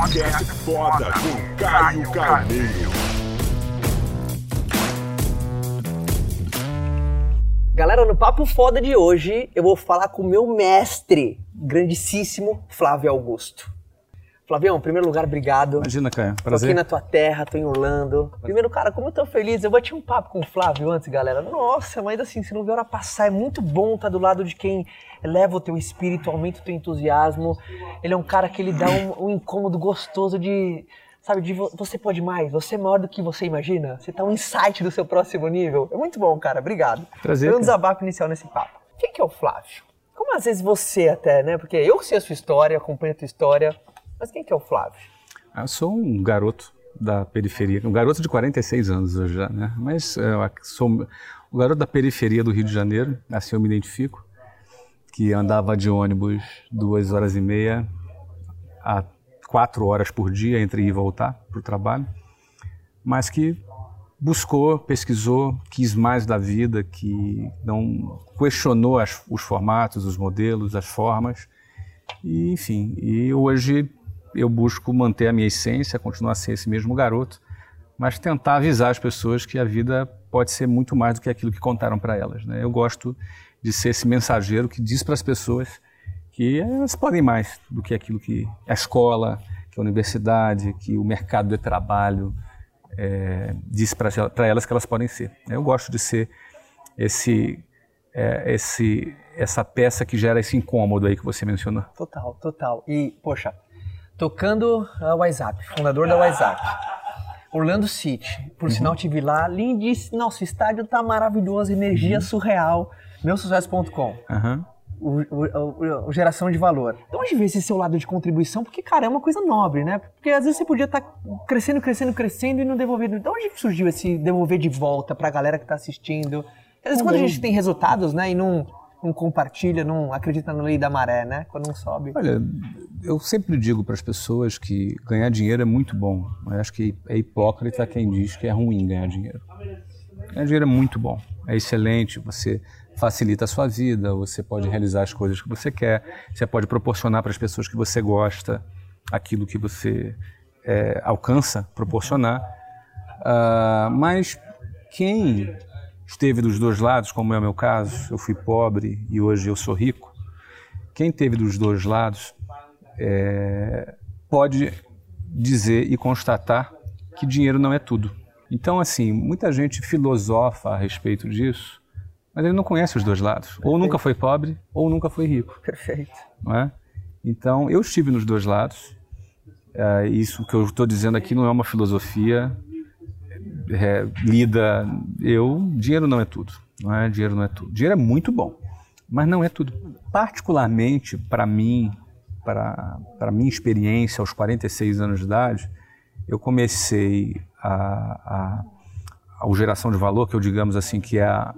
Podcast Foda com Caio Carneiro. Galera, no Papo Foda de hoje, eu vou falar com o meu mestre, grandíssimo Flávio Augusto. Flavião, em primeiro lugar, obrigado. Imagina, Caio. Tô Prazer. aqui na tua terra, tô em Orlando. Primeiro, cara, como eu tô feliz. Eu bati um papo com o Flávio antes, galera. Nossa, mas assim, você não vê a hora passar. É muito bom estar do lado de quem eleva o teu espírito, aumenta o teu entusiasmo. Ele é um cara que ele dá um, um incômodo gostoso de, sabe, de vo- você pode mais, você é maior do que você imagina. Você tá um insight do seu próximo nível. É muito bom, cara. Obrigado. Prazer, Foi um desabafo inicial nesse papo. Quem que é o Flávio? Como às vezes você até, né? Porque eu sei a sua história, acompanho a tua história. Mas quem que é o Flávio? Eu sou um garoto da periferia, um garoto de 46 anos hoje já, né? Mas é, sou o garoto da periferia do Rio de Janeiro, assim eu me identifico, que andava de ônibus duas horas e meia a quatro horas por dia entre ir e voltar para o trabalho, mas que buscou, pesquisou, quis mais da vida, que não questionou as- os formatos, os modelos, as formas, e, enfim, e hoje eu busco manter a minha essência, continuar a ser esse mesmo garoto, mas tentar avisar as pessoas que a vida pode ser muito mais do que aquilo que contaram para elas. Né? Eu gosto de ser esse mensageiro que diz para as pessoas que elas podem mais do que aquilo que a escola, que a universidade, que o mercado de trabalho é, diz para elas que elas podem ser. Eu gosto de ser esse, é, esse, essa peça que gera esse incômodo aí que você mencionou. Total, total. E, poxa, tocando a WhatsApp, fundador da WhatsApp. Orlando City, por sinal tive lá, lindíssimo. Nossa, o estádio tá maravilhoso, energia surreal. Meusucesso.com, Aham. o, o, o- geração de valor. De onde veio esse seu lado de contribuição? Porque, cara, é uma coisa nobre, né? Porque às vezes você podia estar crescendo, crescendo, crescendo e não devolver. De onde surgiu esse devolver de volta pra galera que tá assistindo? Às vezes quando a gente tem resultados, né, e não, não compartilha, não acredita na lei da maré, né? Quando não sobe. Olha, eu sempre digo para as pessoas que ganhar dinheiro é muito bom. Eu acho que é hipócrita quem diz que é ruim ganhar dinheiro. Ganhar dinheiro é muito bom, é excelente. Você facilita a sua vida, você pode realizar as coisas que você quer, você pode proporcionar para as pessoas que você gosta aquilo que você é, alcança proporcionar. Ah, mas quem esteve dos dois lados, como é o meu caso, eu fui pobre e hoje eu sou rico. Quem teve dos dois lados é, pode dizer e constatar que dinheiro não é tudo. Então, assim, muita gente filosofa a respeito disso, mas ele não conhece os dois lados. Ou nunca foi pobre, ou nunca foi rico. Perfeito. Não é? Então, eu estive nos dois lados. É, isso que eu estou dizendo aqui não é uma filosofia é, lida. Eu, dinheiro não é tudo. Não é? Dinheiro não é tudo. Dinheiro é muito bom, mas não é tudo. Particularmente para mim, para para minha experiência aos 46 anos de idade, eu comecei a, a, a geração de valor, que eu digamos assim que é a,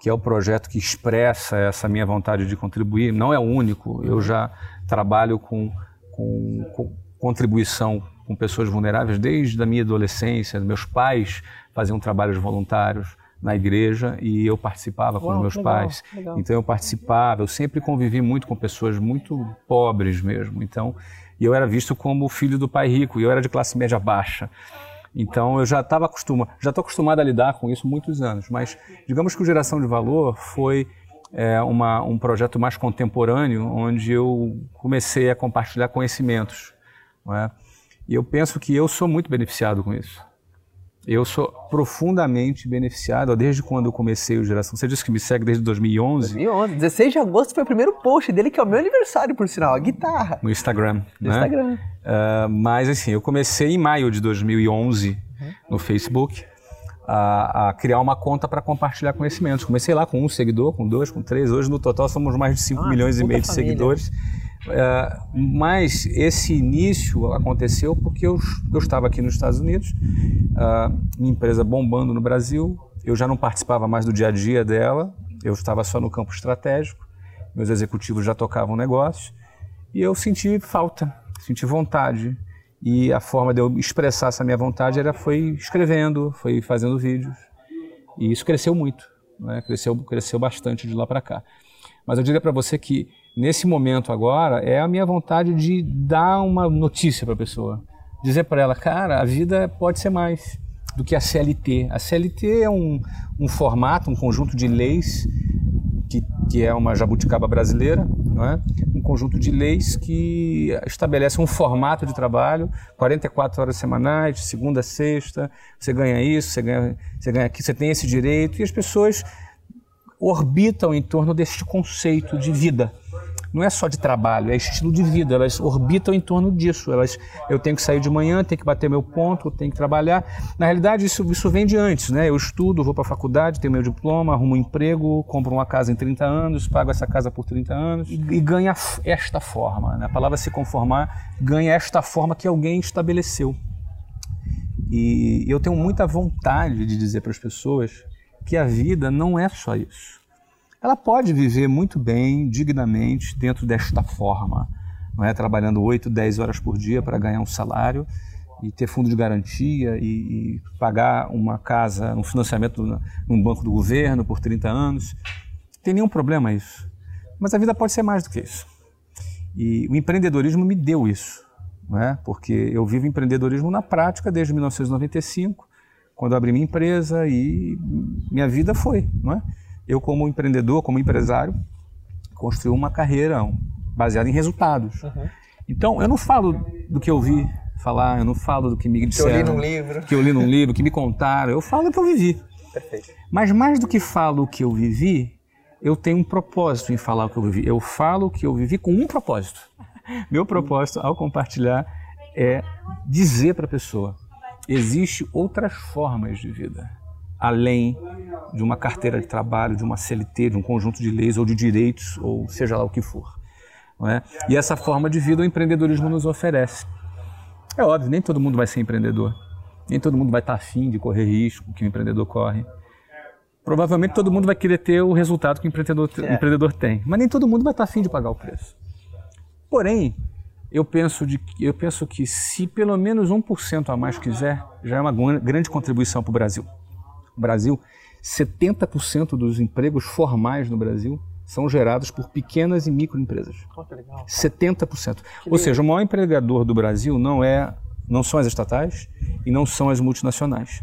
que é o projeto que expressa essa minha vontade de contribuir. Não é o único. Eu já trabalho com, com, com contribuição com pessoas vulneráveis desde a minha adolescência. Meus pais faziam trabalhos voluntários na igreja e eu participava com os meus legal, pais. legal. Então eu participava, eu sempre convivi muito com pessoas muito pobres mesmo. Então, eu era visto como o filho do pai rico, e eu era de classe média baixa. Então eu já estava acostumado, já estou acostumado a lidar com isso muitos anos. Mas digamos que o Geração de Valor foi é, uma, um projeto mais contemporâneo, onde eu comecei a compartilhar conhecimentos. não é? E eu penso que eu sou muito beneficiado com isso. Eu sou profundamente beneficiado desde quando eu comecei o Geração. Você disse que me segue desde 2011 2011, 16 de agosto foi o primeiro post dele, que é o meu aniversário, por sinal, a guitarra. no Instagram. No né? Instagram. Ah, mas assim, eu comecei em maio de 2011 no Facebook a, a criar uma conta para compartilhar conhecimentos. Comecei lá com um seguidor, com dois, com três. Hoje no total somos mais de 5 Ah, milhões e meio de família. seguidores. Ah, mas esse início aconteceu porque eu, eu estava aqui nos Estados Unidos, ah, minha empresa bombando no Brasil, eu já não participava mais do dia a dia dela, eu estava só no campo estratégico, meus executivos já tocavam negócios, e eu senti falta, senti vontade. E a forma de eu expressar essa minha vontade era foi escrevendo, foi fazendo vídeos. E isso cresceu muito, né? cresceu, cresceu bastante de lá para cá. Mas eu diria para você que nesse momento agora é a minha vontade de dar uma notícia para a pessoa, dizer para ela, cara, a vida pode ser mais do que a CLT. A CLT é um, um formato, um conjunto de leis que, que é uma jabuticaba brasileira, não é? um conjunto de leis que estabelece um formato de trabalho, 44 horas semanais, de segunda a sexta, você ganha isso, você ganha, você ganha aqui, você tem esse direito, e as pessoas orbitam em torno deste conceito de vida não é só de trabalho, é estilo de vida. Elas orbitam em torno disso. Elas, eu tenho que sair de manhã, tenho que bater meu ponto, tenho que trabalhar. Na realidade, isso, isso vem de antes, né? Eu estudo, vou para a faculdade, tenho meu diploma, arrumo um emprego, compro uma casa em 30 anos, pago essa casa por 30 anos e, e ganha esta forma. Né? A palavra se conformar ganha esta forma que alguém estabeleceu. E eu tenho muita vontade de dizer para as pessoas que a vida não é só isso ela pode viver muito bem, dignamente, dentro desta forma, não é trabalhando 8, 10 horas por dia para ganhar um salário e ter fundo de garantia e, e pagar uma casa, um financiamento num banco do governo por 30 anos. Tem nenhum problema isso. Mas a vida pode ser mais do que isso. E o empreendedorismo me deu isso, não é? porque eu vivo empreendedorismo na prática desde 1995, quando abri minha empresa e minha vida foi, não é? eu como empreendedor, como empresário, construí uma carreira baseada em resultados. Uhum. Então, eu não falo do que eu vi falar, eu não falo do que me disseram. Que eu li num livro. Que eu li num livro, que me contaram. Eu falo do que eu vivi. Perfeito. Mas mais do que falo o que eu vivi, eu tenho um propósito em falar o que eu vivi. Eu falo o que eu vivi com um propósito. Meu propósito ao compartilhar é dizer para a pessoa: existe outras formas de vida além de uma carteira de trabalho, de uma CLT, de um conjunto de leis ou de direitos, ou seja lá o que for. É? E essa forma de vida o empreendedorismo nos oferece. É óbvio, nem todo mundo vai ser empreendedor. Nem todo mundo vai estar afim de correr risco que o empreendedor corre. Provavelmente todo mundo vai querer ter o resultado que o empreendedor, é. empreendedor tem. Mas nem todo mundo vai estar afim de pagar o preço. Porém, eu penso, de, eu penso que se pelo menos 1% a mais quiser, já é uma grande contribuição para o Brasil. Brasil, 70% dos empregos formais no Brasil são gerados por pequenas e microempresas. Oh, que legal. 70%. Que Ou seja, o maior empregador do Brasil não é não são as estatais e não são as multinacionais.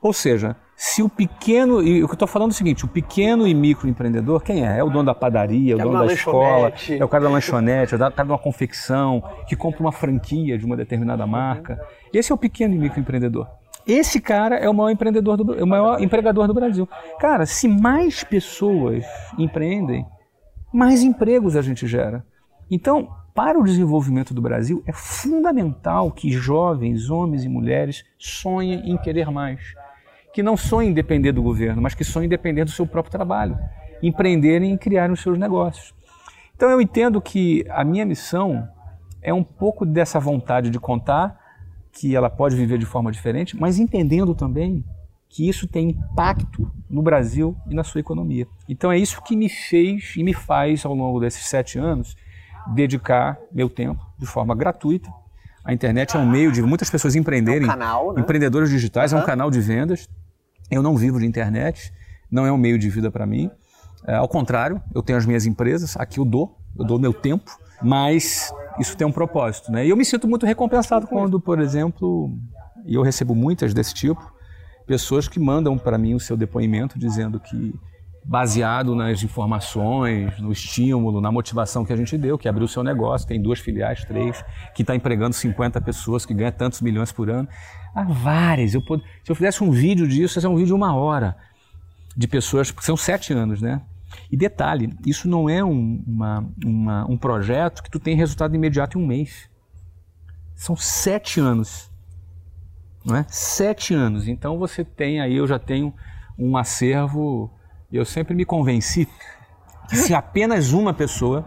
Ou seja, se o pequeno, e o que eu estou falando é o seguinte, o pequeno e microempreendedor, quem é? É o dono da padaria, é o dono da escola, é o cara da lanchonete, é o cara de uma confecção, que compra uma franquia de uma determinada marca. Esse é o pequeno e microempreendedor. Esse cara é o maior empreendedor do, é o maior empregador do Brasil. Cara, se mais pessoas empreendem, mais empregos a gente gera. Então, para o desenvolvimento do Brasil, é fundamental que jovens, homens e mulheres sonhem em querer mais. Que não sonhem em depender do governo, mas que sonhem em depender do seu próprio trabalho. Empreenderem e criarem os seus negócios. Então eu entendo que a minha missão é um pouco dessa vontade de contar que ela pode viver de forma diferente, mas entendendo também que isso tem impacto no Brasil e na sua economia. Então é isso que me fez e me faz, ao longo desses sete anos, dedicar meu tempo de forma gratuita. A internet é um meio de muitas pessoas empreenderem. É um canal, né? Empreendedores digitais, uhum. é um canal de vendas. Eu não vivo de internet, não é um meio de vida para mim. É, ao contrário, eu tenho as minhas empresas, aqui eu dou, eu dou meu tempo, mas isso tem um propósito, né? E eu me sinto muito recompensado quando, por exemplo, e eu recebo muitas desse tipo, pessoas que mandam para mim o seu depoimento dizendo que baseado nas informações, no estímulo, na motivação que a gente deu, que abriu seu negócio, tem duas filiais, três, que está empregando 50 pessoas, que ganha tantos milhões por ano. Há várias. Eu pod... Se eu fizesse um vídeo disso, ia ser um vídeo de uma hora de pessoas, porque são sete anos, né? E detalhe, isso não é um, uma, uma, um projeto que tu tem resultado imediato em um mês. São sete anos. Não é? Sete anos. Então você tem aí, eu já tenho um acervo. Eu sempre me convenci que se apenas uma pessoa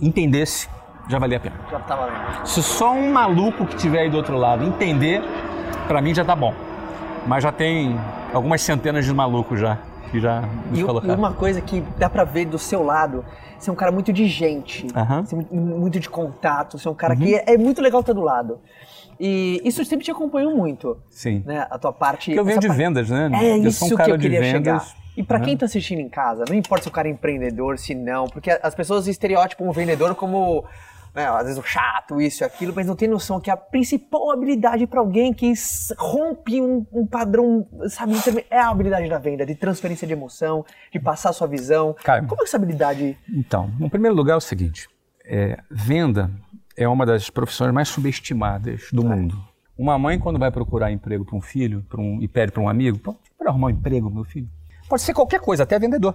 entendesse, já valia a pena. Já tá valendo. Se só um maluco que tiver aí do outro lado entender, para mim já tá bom. Mas já tem algumas centenas de malucos já que já nos e, colocaram. E uma coisa que dá para ver do seu lado, você é um cara muito de gente, uhum. você é muito, de contato, você é um cara uhum. que é, é, muito legal estar do lado. E isso sempre te acompanhou muito. Sim. Né? A tua parte. Porque eu venho de vendas, né? É eu isso um que eu queria chegar. E pra quem tá assistindo em casa, não importa se o cara é empreendedor, se não, porque as pessoas estereotipam o vendedor como, né, às vezes, o chato, isso e aquilo, mas não tem noção que a principal habilidade pra alguém que rompe um, um padrão, sabe, é a habilidade da venda, de transferência de emoção, de passar a sua visão. Caio. Como é essa habilidade? Então, no primeiro lugar é o seguinte: é, venda é uma das profissões mais subestimadas do mundo. Uma mãe, quando vai procurar emprego para um filho pra um, e pede para um amigo, "Pô, para arrumar um emprego, meu filho, pode ser qualquer coisa, até vendedor.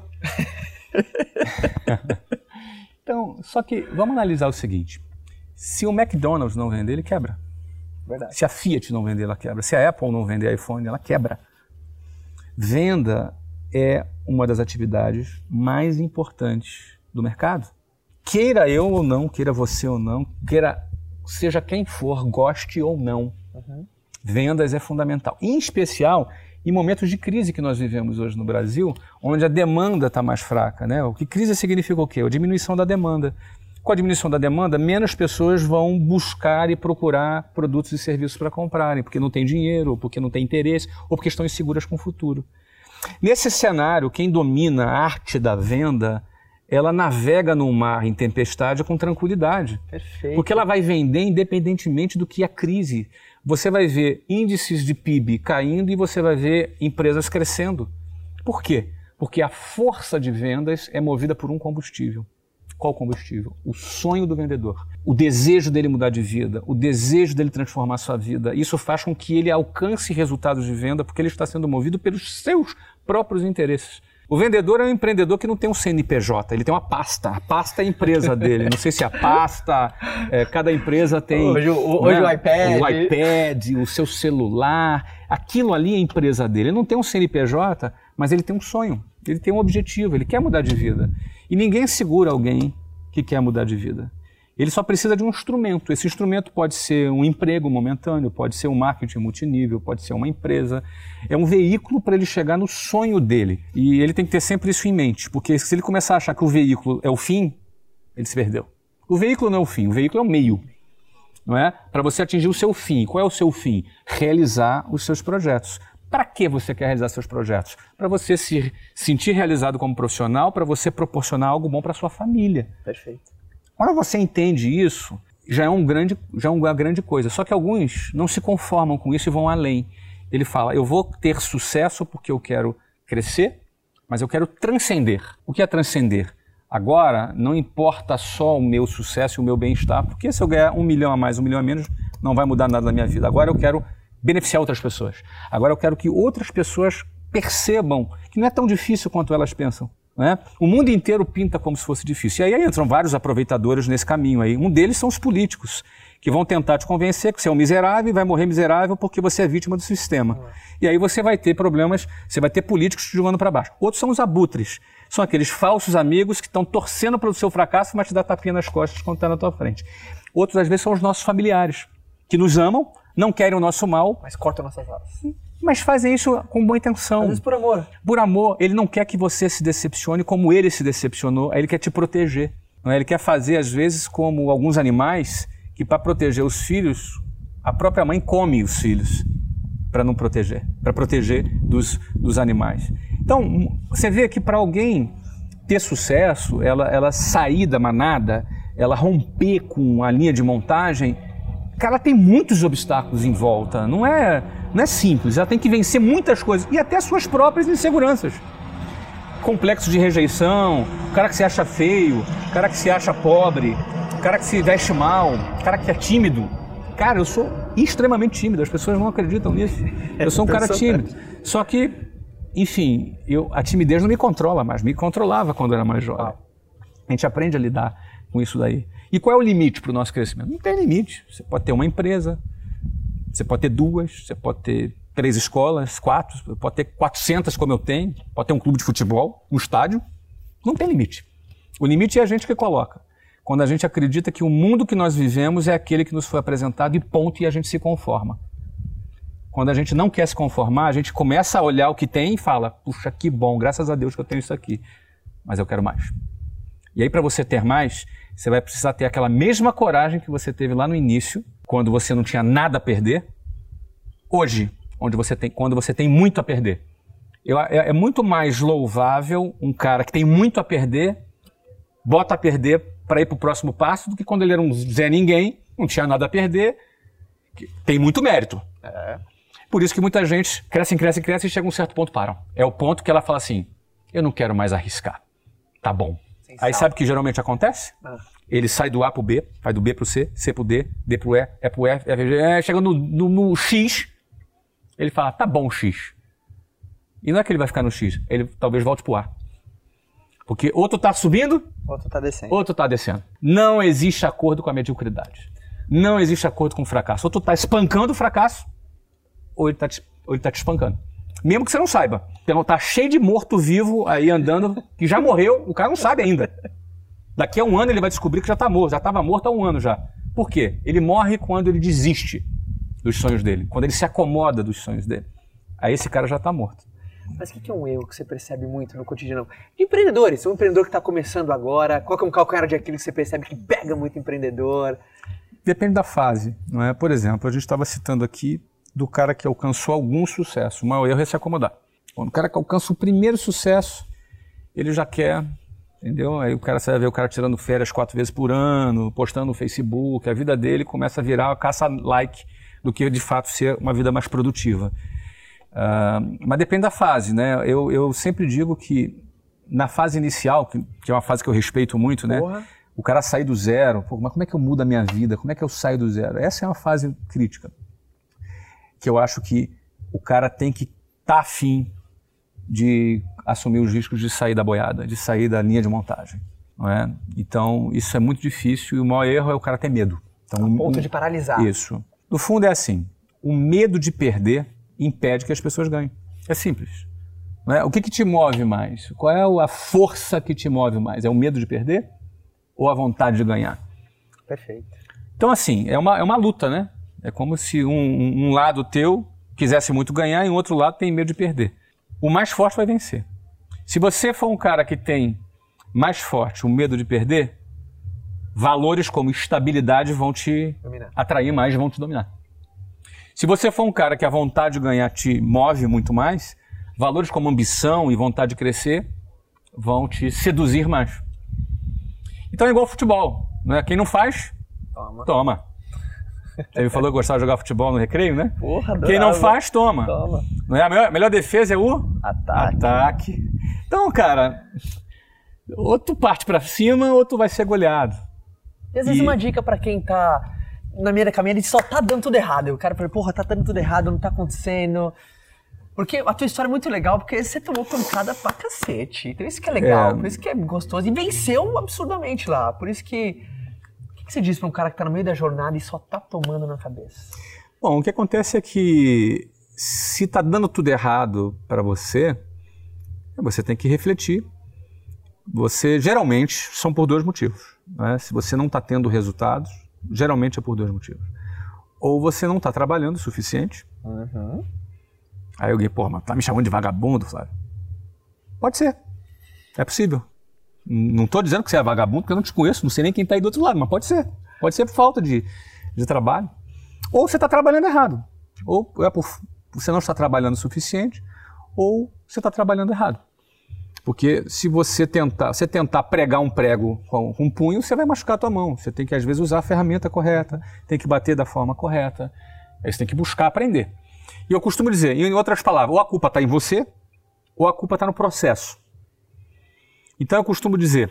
então, só que vamos analisar o seguinte: se o McDonald's não vender, ele quebra. Verdade. Se a Fiat não vender, ela quebra. Se a Apple não vender iPhone, ela quebra. Venda é uma das atividades mais importantes do mercado. Queira eu ou não, queira você ou não, queira seja quem for, goste ou não, vendas é fundamental. Em especial em momentos de crise que nós vivemos hoje no Brasil, onde a demanda está mais fraca. Né? O que crise significa o quê? A diminuição da demanda. Com a diminuição da demanda, menos pessoas vão buscar e procurar produtos e serviços para comprarem, porque não tem dinheiro, ou porque não tem interesse, ou porque estão inseguras com o futuro. Nesse cenário, quem domina a arte da venda, ela navega no mar em tempestade com tranquilidade. Perfeito. Porque ela vai vender independentemente do que a crise. Você vai ver índices de PIB caindo e você vai ver empresas crescendo. Por quê? Porque a força de vendas é movida por um combustível. Qual combustível? O sonho do vendedor. O desejo dele mudar de vida, o desejo dele transformar sua vida. Isso faz com que ele alcance resultados de venda porque ele está sendo movido pelos seus próprios interesses. O vendedor é um empreendedor que não tem um CNPJ, ele tem uma pasta. A pasta é a empresa dele. Não sei se a pasta, é, cada empresa tem. Hoje o- hoje o iPad. O iPad, o seu celular. Aquilo ali é a empresa dele. Ele não tem um CNPJ, mas ele tem um sonho, ele tem um objetivo, ele quer mudar de vida. E ninguém segura alguém que quer mudar de vida. Ele só precisa de um instrumento. Esse instrumento pode ser um emprego momentâneo, pode ser um marketing multinível, pode ser uma empresa. É um veículo para ele chegar no sonho dele. E ele tem que ter sempre isso em mente, porque se ele começar a achar que o veículo é o fim, ele se perdeu. O veículo não é o fim, o veículo é o meio. Não é? Para você atingir o seu fim. Qual é o seu fim? Realizar os seus projetos. Para que você quer realizar seus projetos? Para você se sentir realizado como profissional, para você proporcionar algo bom para sua família. Perfeito. Quando você entende isso, já é, um grande, já é uma grande coisa. Só que alguns não se conformam com isso e vão além. Ele fala: eu vou ter sucesso porque eu quero crescer, mas eu quero transcender. O que é transcender? Agora, não importa só o meu sucesso e o meu bem-estar, porque se eu ganhar um milhão a mais, um milhão a menos, não vai mudar nada na minha vida. Agora eu quero beneficiar outras pessoas. Agora eu quero que outras pessoas percebam que não é tão difícil quanto elas pensam. Né? O mundo inteiro pinta como se fosse difícil. E aí entram vários aproveitadores nesse caminho aí. Um deles são os políticos, que vão tentar te convencer que você é um miserável e vai morrer miserável porque você é vítima do sistema. E aí você vai ter problemas, você vai ter políticos te jogando para baixo. Outros são os abutres. São aqueles falsos amigos que estão torcendo para o seu fracasso, mas te dá tapinha nas costas quando está na tua frente. Outros, às vezes, são os nossos familiares, que nos amam, não querem o nosso mal, Mas corta nossas asas. Mas fazem isso com boa intenção. Às vezes por amor. Por amor, ele não quer que você se decepcione como ele se decepcionou, ele quer te proteger. é? Ele quer fazer, às vezes, como alguns animais, que para proteger os filhos, a própria mãe come os filhos para não proteger, para proteger dos, dos animais. Então, você vê que para alguém ter sucesso, ela, ela sair da manada, ela romper com a linha de montagem, cara, tem muitos obstáculos em volta. Não é, não é simples. Ela tem que vencer muitas coisas e até suas próprias inseguranças. Complexo de rejeição, o cara que se acha feio, o cara que se acha pobre, o cara que se veste mal, o cara que é tímido. Cara, eu sou extremamente tímido, as pessoas não acreditam nisso. Eu sou um cara tímido. Só que, enfim, eu, a timidez não me controla mais, me controlava quando eu era mais jovem. A gente aprende a lidar com isso daí. E qual é o limite para o nosso crescimento? Não tem limite. Você pode ter uma empresa, você pode ter duas, você pode ter três escolas, quatro, pode ter 400 como eu tenho, pode ter um clube de futebol, um estádio. Não tem limite. O limite é a gente que coloca. Quando a gente acredita que o mundo que nós vivemos é aquele que nos foi apresentado e ponto, e a gente se conforma. Quando a gente não quer se conformar, a gente começa a olhar o que tem e fala: puxa, que bom, graças a Deus que eu tenho isso aqui, mas eu quero mais. E aí, para você ter mais, você vai precisar ter aquela mesma coragem que você teve lá no início, quando você não tinha nada a perder, hoje, onde você tem, quando você tem muito a perder. Eu- é, é muito mais louvável um cara que tem muito a perder, bota a perder para ir para o próximo passo, do que quando ele era um Zé Ninguém, não tinha nada a perder, tem muito mérito. Por isso que muita gente cresce, cresce, cresce e chega a um certo ponto param. É o ponto que ela fala assim: eu não quero mais arriscar. Tá bom. Sem Aí sabe o que geralmente acontece? Ah. Ele sai do A pro B, vai do B pro C, C pro D, D pro E, E pro F, F, G, é, chega no, no- no X, ele fala, tá bom X. E não é que ele vai ficar no X, ele talvez volte pro A. Porque ou tu tá subindo, Outro tá descendo. ou tu tá descendo. Não existe acordo com a mediocridade. Não existe acordo com o fracasso. Ou tu tá espancando o fracasso, ou ele tá te, ou ele tá te espancando. Mesmo que você não saiba. Então tá cheio de morto-vivo aí andando, que já morreu, o cara não sabe ainda. Daqui a um ano ele vai descobrir que já tá morto, já estava morto há um ano já. Por quê? Ele morre quando ele desiste dos sonhos dele, quando ele se acomoda dos sonhos dele. Aí esse cara já tá morto. Mas o que que é um erro que você percebe muito no cotidiano? De empreendedores, um empreendedor que está começando agora, qual que é um calcanhar de Aquiles que você percebe que pega muito empreendedor? Depende da fase, não é? Por exemplo, a gente estava citando aqui do cara que alcançou algum sucesso. O maior erro é se acomodar. Quando o cara que alcança o primeiro sucesso, ele já quer, entendeu? Aí o cara você vai ver o cara tirando férias quatro vezes por ano, postando no Facebook, a vida dele começa a virar caça-like do que de fato ser uma vida mais produtiva. Ah, mas depende da fase, né? Eu, eu sempre digo que na fase inicial, que, que é uma fase que eu respeito muito, né? Porra. O cara sair do zero, pô, mas como é que eu mudo a minha vida? Como é que eu saio do zero? Essa é uma fase crítica. Que eu acho que o cara tem que estar tá afim de assumir os riscos de sair da boiada, de sair da linha de montagem. É? Então, isso é muito difícil e o maior erro é o cara ter medo. Então, A ponto um- de paralisar. isso. No fundo é assim: o medo de perder impede que as pessoas ganhem. É simples. É? O que, que te move mais? Qual é a força que te move mais? É o medo de perder ou a vontade de ganhar? Perfeito. Então, assim, é uma, é uma luta, né? É como se um, um- um lado teu quisesse muito ganhar e o outro lado tem medo de perder. O mais forte vai vencer. Se você for um cara que tem mais forte o medo de perder, valores como estabilidade vão te Dominar. atrair mais, vão te dominar. Se você for um cara que a vontade de ganhar te move muito mais, valores como ambição e vontade de crescer vão te seduzir mais. Então é igual ao futebol, né? Quem não faz, Toma. toma. Ele falou que gostava de jogar futebol no recreio, né? Porra, Quem não adorava. faz, toma. Toma. Não é? A melhor, melhor defesa é o Ataque. ataque. Então, cara, ou tu parte pra cima ou tu vai ser goleado. E às vezes E- uma dica pra quem tá na meia da caminhada e só tá dando tudo errado. E o cara fala, porra, tá dando tudo errado, não tá acontecendo. Porque a tua história é muito legal, porque você tomou pancada pra cacete. Então isso que é legal, É. por isso que é gostoso. E venceu absurdamente lá. Por isso que. O que você diz pra um cara que tá no meio da jornada e só tá tomando na cabeça? Bom, o que acontece é que se tá dando tudo errado para você, você tem que refletir. Você geralmente são por dois motivos. né? Se você não está tendo resultados, geralmente é por dois motivos. Ou você não está trabalhando o suficiente. Aí alguém, pô, mas tá me chamando de vagabundo, Flávio? Pode ser. É possível. Não estou dizendo que você é vagabundo, porque eu não te conheço, não sei nem quem está aí do outro lado, mas pode ser. Pode ser por falta de, de trabalho. Ou você está trabalhando errado. Ou é por você não está trabalhando o suficiente, ou você está trabalhando errado. Porque se você tentar, você tentar pregar um prego com, um punho, você vai machucar a tua mão. Você tem que, às vezes, usar a ferramenta correta, tem que bater da forma correta. Aí você tem que buscar aprender. E eu costumo dizer, em outras palavras, ou a culpa está em você, ou a culpa está no processo. Então eu costumo dizer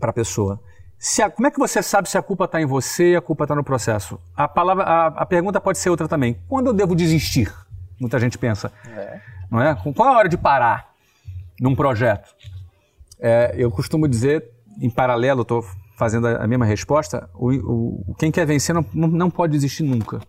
para a pessoa, se a- como é que você sabe se a culpa está em você e a culpa está no processo? A, palavra, a, a pergunta pode ser outra também. Quando eu devo desistir? Muita gente pensa. Não é? Qual é a hora de parar num projeto? É, eu costumo dizer, em paralelo, estou fazendo a, mesma resposta, o, o- quem quer vencer não, não pode desistir nunca.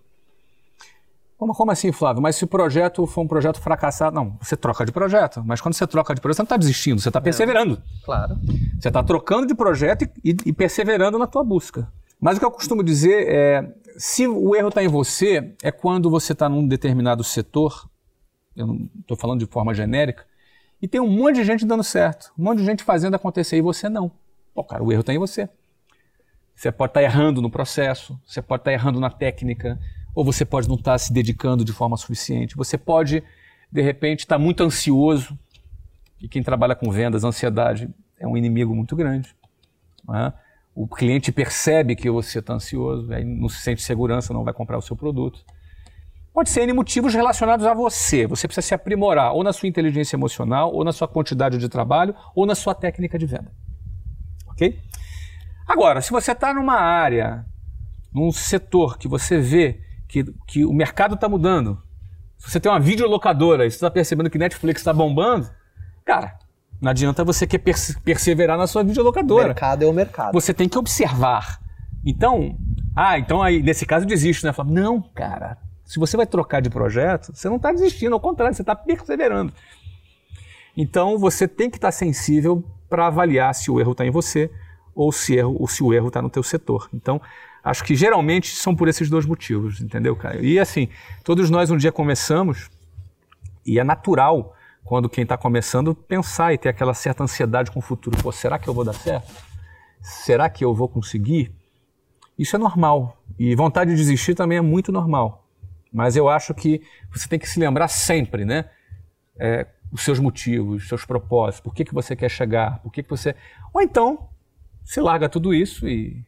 Como, como assim, Flávio? Mas se o projeto for um projeto fracassado, não, você troca de projeto. Mas quando você troca de projeto, você não está desistindo, você está perseverando. Claro. Você está trocando de projeto e, e- perseverando na tua busca. Mas o que eu costumo dizer é, se o erro está em você, é quando você está num determinado setor, eu não estou falando de forma genérica, e tem um monte de gente dando certo, um monte de gente fazendo acontecer e você não. Pô, cara, o erro está em você. Você pode estar errando no processo, você pode estar errando na técnica, ou você pode não estar se dedicando de forma suficiente. Você pode de repente está muito ansioso, e quem trabalha com vendas, ansiedade é um inimigo muito grande. Né? O cliente percebe que você está ansioso, aí não se sente segurança, não vai comprar o seu produto. Pode ser N motivos relacionados a você. Você precisa se aprimorar ou na sua inteligência emocional, ou na sua quantidade de trabalho, ou na sua técnica de venda. Ok? Agora, se você está numa área, num setor que você vê que, que o mercado está mudando, se você tem uma videolocadora e você está percebendo que Netflix está bombando, cara, não adianta você querer perseverar na sua videolocadora. O mercado é o mercado. Você tem que observar. Então, ah, então aí nesse caso desiste, né? Fala, não, cara, se você vai trocar de projeto, você não está desistindo, ao contrário, você está perseverando. Então você tem que estar tá sensível para avaliar se o erro está em você ou se, erro, ou se o erro está no teu setor. Então, acho que geralmente são por esses dois motivos, entendeu, Caio? E assim, todos nós um dia começamos e é natural quando quem está começando pensar e ter aquela certa ansiedade com o futuro. Pô, será que eu vou dar certo? Será que eu vou conseguir? Isso é normal. E vontade de desistir também é muito normal. Mas eu acho que você tem que se lembrar sempre, né? É, os seus motivos, os seus propósitos, por que, que você quer chegar, por que, que você. Ou então, se larga tudo isso e,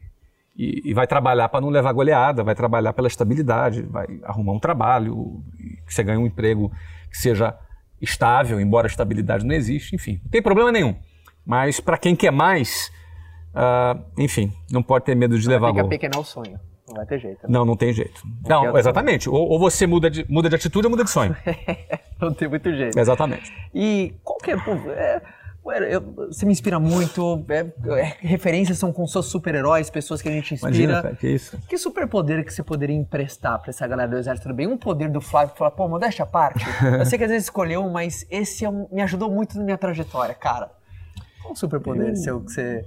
e, e vai trabalhar para não levar goleada, vai trabalhar pela estabilidade, vai arrumar um trabalho, que você ganhe um emprego que seja estável, embora a estabilidade não existe, enfim, não tem problema nenhum. Mas para quem quer mais, uh, enfim, não pode ter medo de levar gol. Fica pequeno o sonho. Não vai ter jeito. Né? Não, não tem jeito. Não, não exatamente. Ou, ou, você muda de, muda de atitude ou muda de sonho. não tem muito jeito. Exatamente. E qual que é, é eu, você me inspira muito. É, é, referências são com seus super-heróis, pessoas que a gente inspira. Imagina, cara, que isso. Que superpoder que você poderia emprestar para essa galera do exército? Tudo bem? Um poder do Flávio que fala, pô, modéstia à parte. eu sei que às vezes escolheu, mas esse é um, me ajudou muito na minha trajetória, cara. Qual superpoder eu... seu que você.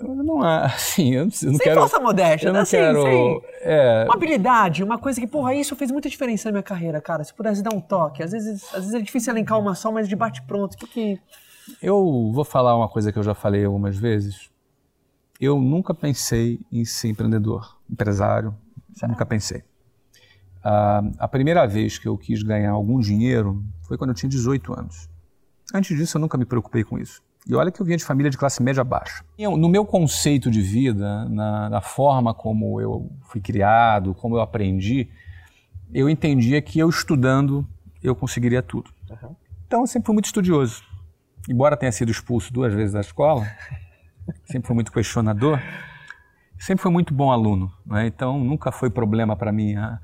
Não é assim, eu não, eu não sem quero. falsa modéstia, eu não assim, quero. Sem, é... Uma habilidade, uma coisa que, porra, isso fez muita diferença na minha carreira, cara. Se pudesse dar um toque. Às vezes, às vezes é difícil elencar uma só, mas de bate-pronto. O que que. Eu vou falar uma coisa que eu já falei algumas vezes. Eu nunca pensei em ser empreendedor, empresário, certo. nunca pensei. Uh, a primeira vez que eu quis ganhar algum dinheiro foi quando eu tinha 18 anos. Antes disso, eu nunca me preocupei com isso. E olha que eu vinha de família de classe média baixa. Eu, no meu conceito de vida, na, na, forma como eu fui criado, como eu aprendi, eu entendia que eu estudando eu conseguiria tudo. Uhum. Então eu sempre fui muito estudioso embora tenha sido expulso duas vezes da escola, sempre foi muito questionador, sempre foi muito bom aluno. Né? Então, nunca foi problema para mim a,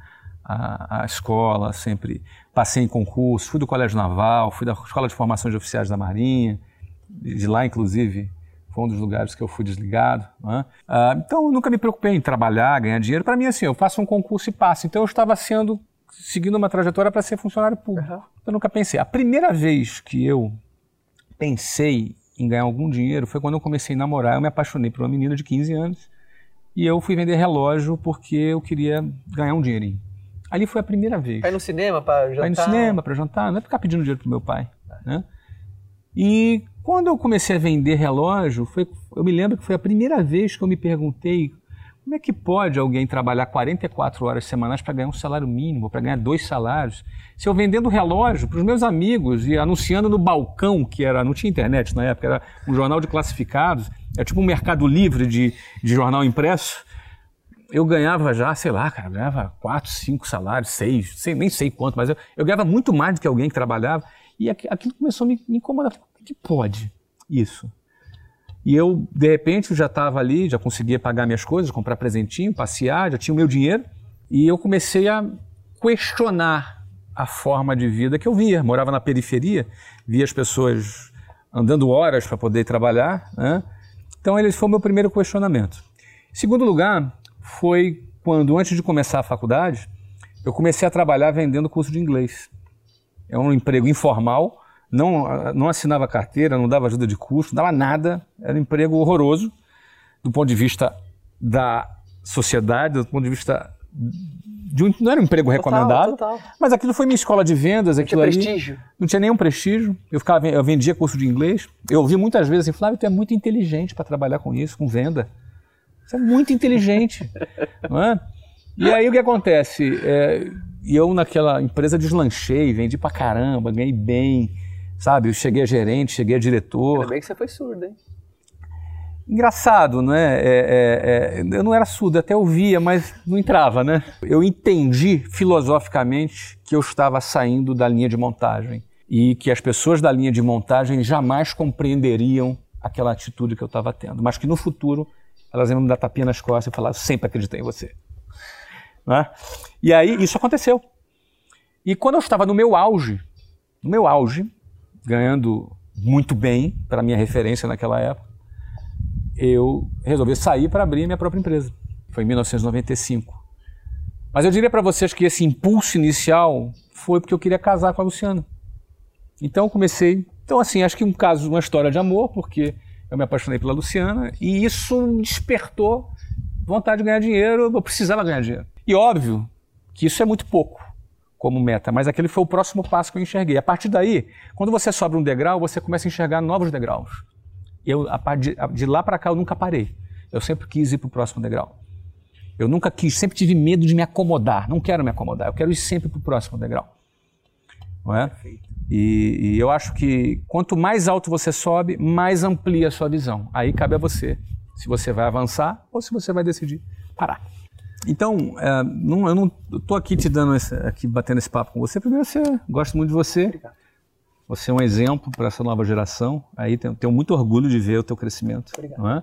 a, a, escola, sempre passei em concurso, fui do Colégio Naval, fui da Escola de Formação de Oficiais da Marinha, de lá, inclusive, foi um dos lugares que eu fui desligado. Né? Ah, então, nunca me preocupei em trabalhar, ganhar dinheiro. Para mim, assim, eu faço um concurso e passo. Então, eu estava sendo seguindo uma trajetória para ser funcionário público. Uhum. Eu nunca pensei. A primeira vez que eu pensei em ganhar algum dinheiro foi quando eu comecei a namorar. Eu me apaixonei por uma menina de 15 anos e eu fui vender relógio porque eu queria ganhar um dinheirinho. Ali foi a primeira vez. Vai no cinema para jantar? Vai no cinema para jantar, não é ficar pedindo dinheiro pro meu pai. Né? E quando eu comecei a vender relógio, foi, eu me lembro que foi a primeira vez que eu me perguntei como é que pode alguém trabalhar 44 horas semanais para ganhar um salário mínimo, para ganhar dois salários? Se eu vendendo relógio para os meus amigos e anunciando no balcão, que era não tinha internet na época, era um jornal de classificados, é tipo um mercado livre de, de jornal impresso, eu ganhava já, sei lá, cara, ganhava quatro, cinco salários, seis, sei, nem sei quanto, mas eu, eu ganhava muito mais do que alguém que trabalhava. E aquilo começou a me, me incomodar. Como que pode isso? E eu, de repente, já estava ali, já conseguia pagar minhas coisas, comprar presentinho, passear, já tinha o meu dinheiro. E eu comecei a questionar a forma de vida que eu via. Morava na periferia, via as pessoas andando horas para poder trabalhar. Né? Então, esse foi o meu primeiro questionamento. Segundo lugar, foi quando, antes de começar a faculdade, eu comecei a trabalhar vendendo curso de inglês. É um emprego informal, não, não assinava carteira, não dava ajuda de custo, não dava nada, era um emprego horroroso do ponto de vista da sociedade, do ponto de vista de um, não era um emprego recomendado, mas aquilo foi minha escola de vendas, não aquilo tinha ali, prestígio. não tinha nenhum prestígio. Eu ficava, eu vendia curso de inglês. Eu ouvi muitas vezes assim, Flávio, tu é muito inteligente para trabalhar com isso, com venda. Você é muito inteligente, não é? E aí o que acontece? É, eu naquela empresa deslanchei, vendi pra caramba, ganhei bem, sabe? Eu cheguei a gerente, cheguei a diretor. Ainda bem que você foi surdo, hein? Engraçado, não é? É, é, é? Eu não era surdo, até ouvia, mas não entrava, né? Eu entendi filosoficamente que eu estava saindo da linha de montagem e que as pessoas da linha de montagem jamais compreenderiam aquela atitude que eu estava tendo, mas que no futuro elas iam me dar tapinha nas costas e falar: sempre acreditei em você. Né? E aí isso aconteceu. E quando eu estava no meu auge, no meu auge, ganhando muito bem para minha referência naquela época, eu resolvi sair para abrir minha própria empresa. Foi em 1995. Mas eu diria para vocês que esse impulso inicial foi porque eu queria casar com a Luciana. Então eu comecei. Então, assim, acho que um caso, uma história de amor, porque eu me apaixonei pela Luciana e isso despertou vontade de ganhar dinheiro, eu precisava ganhar dinheiro. E óbvio que isso é muito pouco como meta, mas aquele foi o próximo passo que eu enxerguei. A partir daí, quando você sobe um degrau, você começa a enxergar novos degraus. Eu, de, de lá para cá, eu nunca parei. Eu sempre quis ir para o próximo degrau. Eu nunca quis, sempre tive medo de me acomodar. Não quero me acomodar, eu quero ir sempre para o próximo degrau. Não é? E, e, eu acho que quanto mais alto você sobe, mais amplia a sua visão. Aí cabe a você se você vai avançar ou se você vai decidir parar. Então, é, não, eu não estou aqui te dando esse, aqui batendo esse papo com você. Primeiro, você gosto muito de você. Obrigado. Você é um exemplo para essa nova geração. Aí tenho, tenho, muito orgulho de ver o teu crescimento. Não é?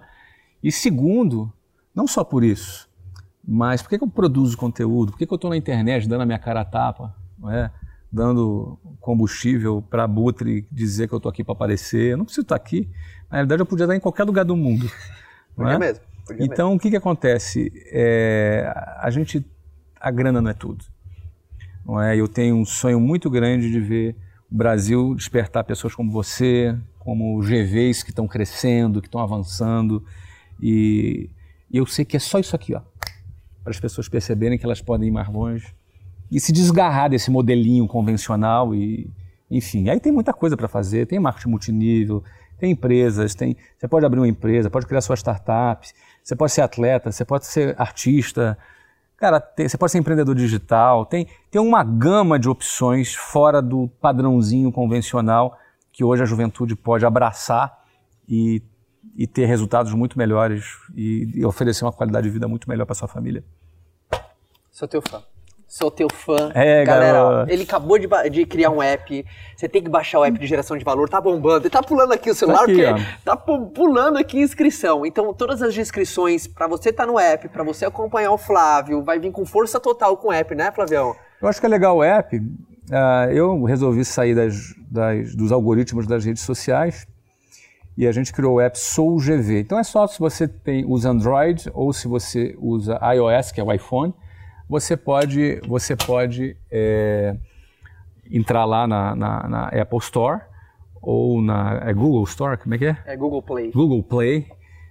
E segundo, não só por isso, mas por que, que eu produzo conteúdo? Por que, que eu estou na internet dando a minha cara a tapa? Não é? Dando combustível para a Butre dizer que eu estou aqui para aparecer. Eu não preciso estar aqui. Na realidade, eu podia estar em qualquer lugar do mundo. Podia é? mesmo. Podia então, o que, que acontece? É, a gente, a grana não é tudo. Não é? Eu tenho um sonho muito grande de ver o Brasil despertar pessoas como você, como GVs que estão crescendo, que estão avançando. E, e, eu sei que é só isso aqui, ó, para as pessoas perceberem que elas podem ir mais longe e se desgarrar desse modelinho convencional e, enfim, aí tem muita coisa para fazer, tem marketing multinível, tem empresas, tem, você pode abrir uma empresa, pode criar sua startup, você pode ser atleta, você pode ser artista, Cara, tem, você pode ser empreendedor digital, tem, tem uma gama de opções fora do padrãozinho convencional que hoje a juventude pode abraçar e, e ter resultados muito melhores e, e oferecer uma qualidade de vida muito melhor para sua família. Sou teu fã. Sou teu fã. É, galera. Ó, ele acabou de, de, criar um app. Você tem que baixar o app de geração de valor. Tá bombando. Ele tá pulando aqui o celular, tá, aqui, tá pulando aqui inscrição. Então, todas as inscrições para você estar tá no app, para você acompanhar o Flávio, vai vir com força total com o app, né, Flavião? Eu acho que é legal o app. Uh, eu resolvi sair das, das, dos algoritmos das redes sociais e a gente criou o app SoulGV. Então é só se você tem, usa Android ou se você usa iOS, que é o iPhone você pode, você pode é, entrar lá na, na, na, Apple Store ou na é Google Store, como é que é? É Google Play. Google Play.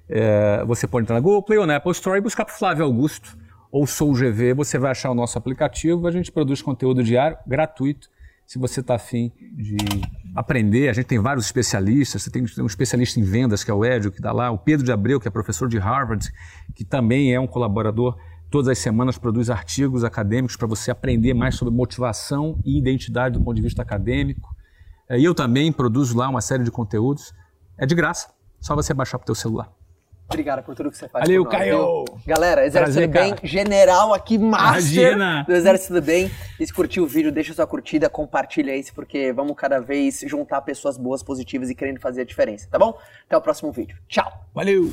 É, você pode entrar na Google Play ou na Apple Store e buscar por Flávio Augusto ou Sou GV. Você vai achar o nosso aplicativo. A gente produz conteúdo diário, gratuito. Se você está afim de aprender, a gente tem vários especialistas. Você tem um especialista em vendas, que é o Edio, que está lá. O Pedro de Abreu, que é professor de Harvard, que também é um colaborador todas as semanas produz artigos acadêmicos para você aprender mais sobre motivação e identidade do ponto de vista acadêmico. É, e eu também produzo lá uma série de conteúdos. É de graça, só você baixar para o teu celular. Obrigado por tudo que você faz. Valeu, Caio! Galera, Exército Prazer, do Bem, cara. general aqui, master Imagina. do Exército do Bem. E se curtiu o vídeo, deixa sua curtida, compartilha isso, porque vamos cada vez juntar pessoas boas, positivas e querendo fazer a diferença, tá bom? Até o próximo vídeo. Tchau! Valeu!